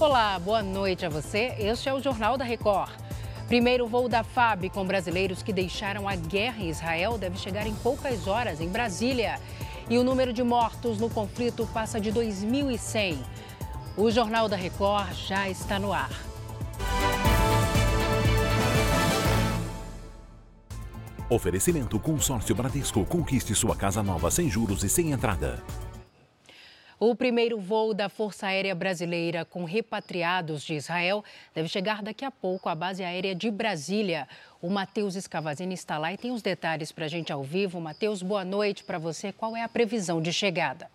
Olá, boa noite a você. Este é o Jornal da Record. Primeiro voo da FAB com brasileiros que deixaram a guerra em Israel deve chegar em poucas horas em Brasília. E o número de mortos no conflito passa de 2.100. O Jornal da Record já está no ar. Oferecimento Consórcio Bradesco. Conquiste sua casa nova sem juros e sem entrada. O primeiro voo da Força Aérea Brasileira com repatriados de Israel deve chegar daqui a pouco à base aérea de Brasília. O Matheus Escavazini está lá e tem os detalhes para a gente ao vivo. Matheus, boa noite para você. Qual é a previsão de chegada?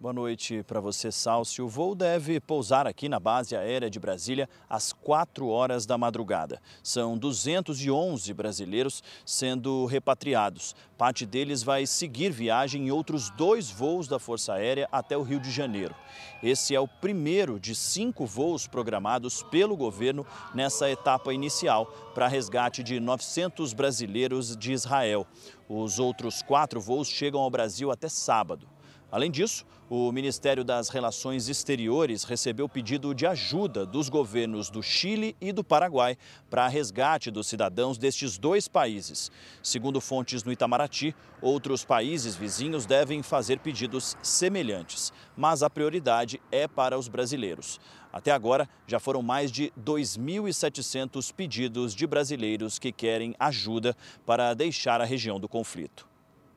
Boa noite para você, Salcio. O voo deve pousar aqui na base aérea de Brasília às 4 horas da madrugada. São 211 brasileiros sendo repatriados. Parte deles vai seguir viagem em outros dois voos da Força Aérea até o Rio de Janeiro. Esse é o primeiro de cinco voos programados pelo governo nessa etapa inicial para resgate de 900 brasileiros de Israel. Os outros quatro voos chegam ao Brasil até sábado. Além disso, o Ministério das Relações Exteriores recebeu pedido de ajuda dos governos do Chile e do Paraguai para resgate dos cidadãos destes dois países. Segundo fontes no Itamaraty, outros países vizinhos devem fazer pedidos semelhantes, mas a prioridade é para os brasileiros. Até agora, já foram mais de 2.700 pedidos de brasileiros que querem ajuda para deixar a região do conflito.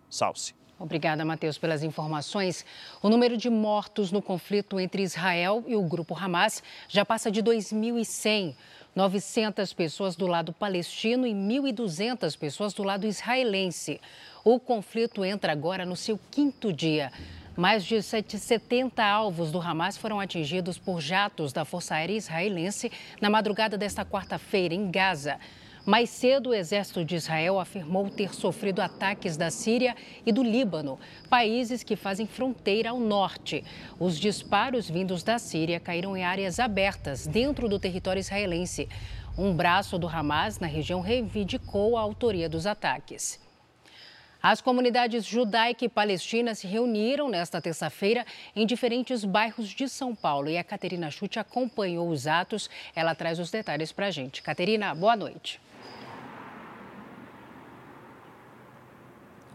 Salce. Obrigada, Matheus, pelas informações. O número de mortos no conflito entre Israel e o grupo Hamas já passa de 2.100. 900 pessoas do lado palestino e 1.200 pessoas do lado israelense. O conflito entra agora no seu quinto dia. Mais de 70 alvos do Hamas foram atingidos por jatos da Força Aérea Israelense na madrugada desta quarta-feira, em Gaza. Mais cedo, o exército de Israel afirmou ter sofrido ataques da Síria e do Líbano, países que fazem fronteira ao norte. Os disparos vindos da Síria caíram em áreas abertas dentro do território israelense. Um braço do Hamas na região reivindicou a autoria dos ataques. As comunidades judaica e palestina se reuniram nesta terça-feira em diferentes bairros de São Paulo e a Caterina Chute acompanhou os atos. Ela traz os detalhes para a gente. Caterina, boa noite.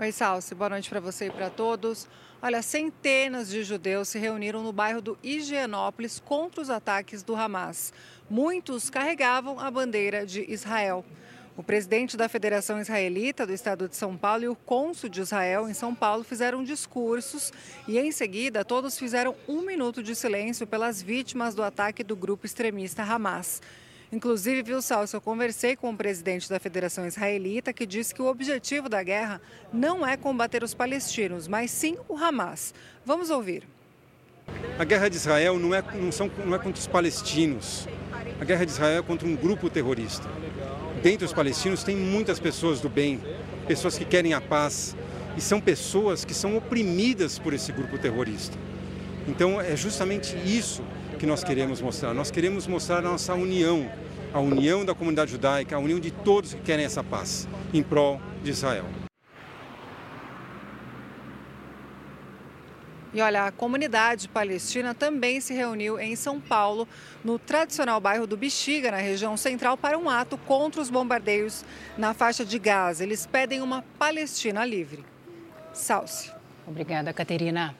Oi, Salsi. Boa noite para você e para todos. Olha, centenas de judeus se reuniram no bairro do Higienópolis contra os ataques do Hamas. Muitos carregavam a bandeira de Israel. O presidente da Federação Israelita do Estado de São Paulo e o cônsul de Israel em São Paulo fizeram discursos e, em seguida, todos fizeram um minuto de silêncio pelas vítimas do ataque do grupo extremista Hamas. Inclusive, viu, Salso, eu conversei com o presidente da Federação Israelita que disse que o objetivo da guerra não é combater os palestinos, mas sim o Hamas. Vamos ouvir. A guerra de Israel não é, não, são, não é contra os palestinos. A guerra de Israel é contra um grupo terrorista. Dentre os palestinos tem muitas pessoas do bem, pessoas que querem a paz, e são pessoas que são oprimidas por esse grupo terrorista. Então é justamente isso que nós queremos mostrar. Nós queremos mostrar a nossa união, a união da comunidade judaica, a união de todos que querem essa paz em prol de Israel. E olha, a comunidade palestina também se reuniu em São Paulo, no tradicional bairro do Bexiga, na região central, para um ato contra os bombardeios na faixa de Gaza. Eles pedem uma Palestina livre. Salce. Obrigada, Caterina.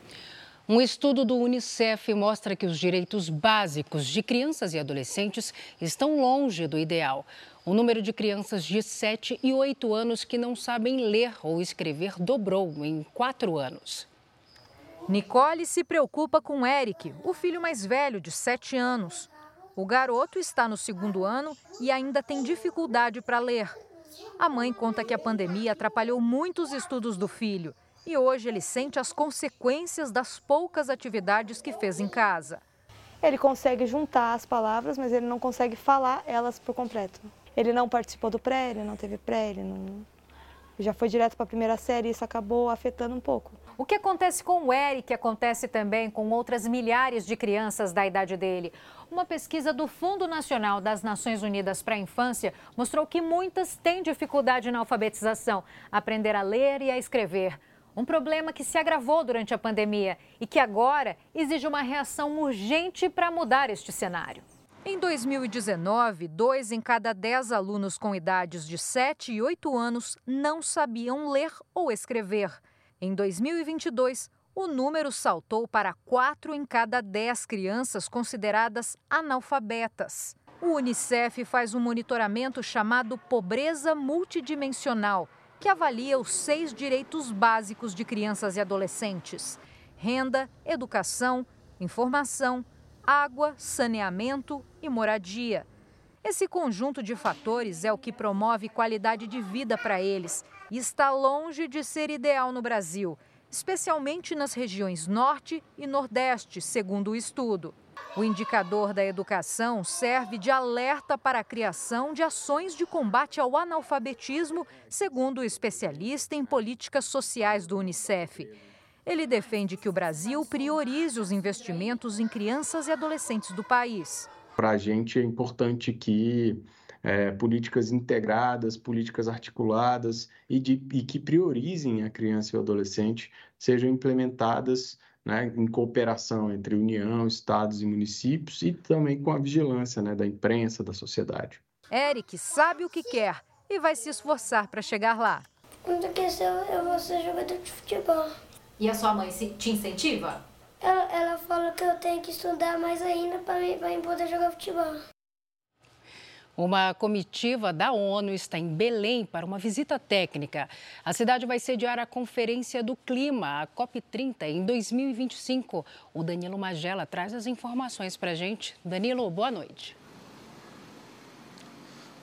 Um estudo do Unicef mostra que os direitos básicos de crianças e adolescentes estão longe do ideal. O número de crianças de 7 e 8 anos que não sabem ler ou escrever dobrou em quatro anos. Nicole se preocupa com Eric, o filho mais velho, de 7 anos. O garoto está no segundo ano e ainda tem dificuldade para ler. A mãe conta que a pandemia atrapalhou muitos estudos do filho e hoje ele sente as consequências das poucas atividades que fez em casa. Ele consegue juntar as palavras, mas ele não consegue falar elas por completo. Ele não participou do pré, ele não teve pré, ele não... já foi direto para a primeira série e isso acabou afetando um pouco. O que acontece com o Eric acontece também com outras milhares de crianças da idade dele. Uma pesquisa do Fundo Nacional das Nações Unidas para a Infância mostrou que muitas têm dificuldade na alfabetização, aprender a ler e a escrever. Um problema que se agravou durante a pandemia e que agora exige uma reação urgente para mudar este cenário. Em 2019, dois em cada dez alunos com idades de 7 e 8 anos não sabiam ler ou escrever. Em 2022, o número saltou para 4 em cada 10 crianças consideradas analfabetas. O Unicef faz um monitoramento chamado Pobreza Multidimensional, que avalia os seis direitos básicos de crianças e adolescentes: renda, educação, informação, água, saneamento e moradia. Esse conjunto de fatores é o que promove qualidade de vida para eles e está longe de ser ideal no Brasil, especialmente nas regiões Norte e Nordeste, segundo o estudo. O indicador da educação serve de alerta para a criação de ações de combate ao analfabetismo, segundo o especialista em políticas sociais do Unicef. Ele defende que o Brasil priorize os investimentos em crianças e adolescentes do país. Para a gente é importante que é, políticas integradas, políticas articuladas e, de, e, que priorizem a criança e o adolescente sejam implementadas né, em cooperação entre União, estados e municípios e também com a vigilância né, da imprensa, da sociedade. Eric sabe o que quer e vai se esforçar para chegar lá. Quando crescer, eu vou ser jogador de futebol. E a sua mãe te incentiva? Ela, ela fala que eu tenho que estudar mais ainda para poder jogar futebol. Uma comitiva da ONU está em Belém para uma visita técnica. A cidade vai sediar a Conferência do Clima, a COP30, em 2025. O Danilo Magela traz as informações para a gente. Danilo, boa noite.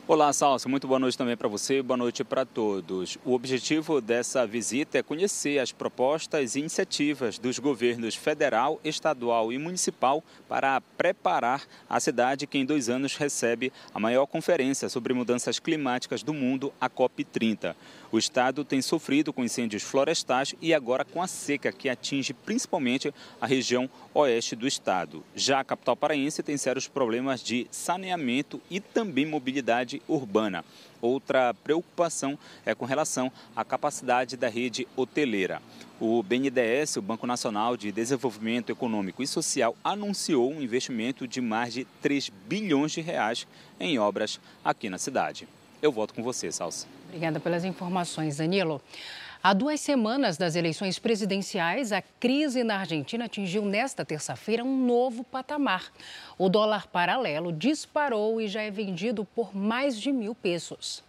Olá, Salso. Muito boa noite também para você. Boa noite para todos. O objetivo dessa visita é conhecer as propostas e iniciativas dos governos federal, estadual e municipal para preparar a cidade que em dois anos recebe a maior conferência sobre mudanças climáticas do mundo, a COP30. O estado tem sofrido com incêndios florestais e agora com a seca que atinge principalmente a região oeste do estado. Já a capital paraense tem sérios problemas de saneamento e também mobilidade urbana. Outra preocupação é com relação à capacidade da rede hoteleira. O BNDES, o Banco Nacional de Desenvolvimento Econômico e Social, anunciou um investimento de mais de 3 bilhões de reais em obras aqui na cidade. Eu volto com você, Salsa. Obrigada pelas informações, Danilo. Há duas semanas das eleições presidenciais, a crise na Argentina atingiu nesta terça-feira um novo patamar. O dólar paralelo disparou e já é vendido por mais de mil pesos.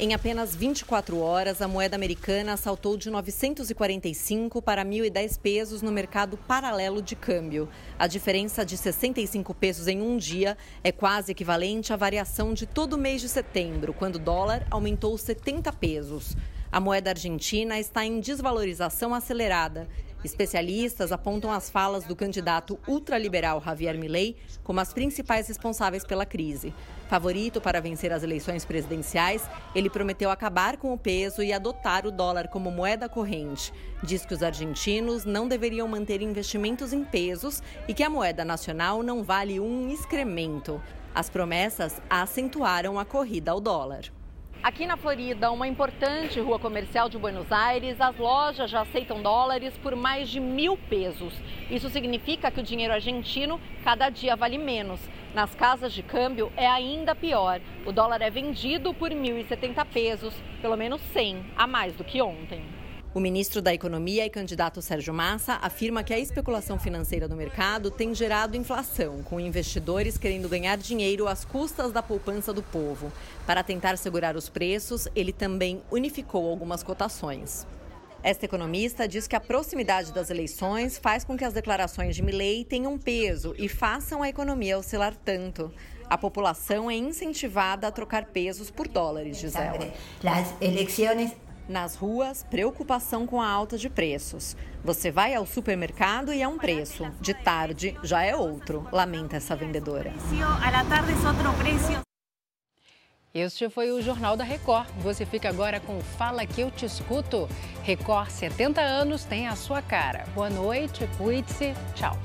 Em apenas 24 horas, a moeda americana saltou de 945 para 1.010 pesos no mercado paralelo de câmbio. A diferença de 65 pesos em um dia é quase equivalente à variação de todo o mês de setembro, quando o dólar aumentou 70 pesos. A moeda argentina está em desvalorização acelerada Especialistas apontam as falas do candidato ultraliberal Javier Milei como as principais responsáveis pela crise. Favorito para vencer as eleições presidenciais, ele prometeu acabar com o peso e adotar o dólar como moeda corrente. Diz que os argentinos não deveriam manter investimentos em pesos e que a moeda nacional não vale um excremento. As promessas acentuaram a corrida ao dólar. Aqui na Florida, uma importante rua comercial de Buenos Aires, as lojas já aceitam dólares por mais de mil pesos. Isso significa que o dinheiro argentino cada dia vale menos. Nas casas de câmbio é ainda pior. O dólar é vendido por 1.070 pesos, pelo menos 100 a mais do que ontem. O ministro da Economia e candidato Sérgio Massa afirma que a especulação financeira no mercado tem gerado inflação, com investidores querendo ganhar dinheiro às custas da poupança do povo. Para tentar segurar os preços, ele também unificou algumas cotações. Esta economista diz que a proximidade das eleições faz com que as declarações de Milley tenham peso e façam a economia oscilar tanto. A população é incentivada a trocar pesos por dólares, diz ela. As eleições nas ruas, preocupação com a alta de preços. Você vai ao supermercado e é um preço, de tarde já é outro, lamenta essa vendedora. Este foi o Jornal da Record. Você fica agora com Fala que eu te escuto. Record 70 anos tem a sua cara. Boa noite, cuide-se. Tchau.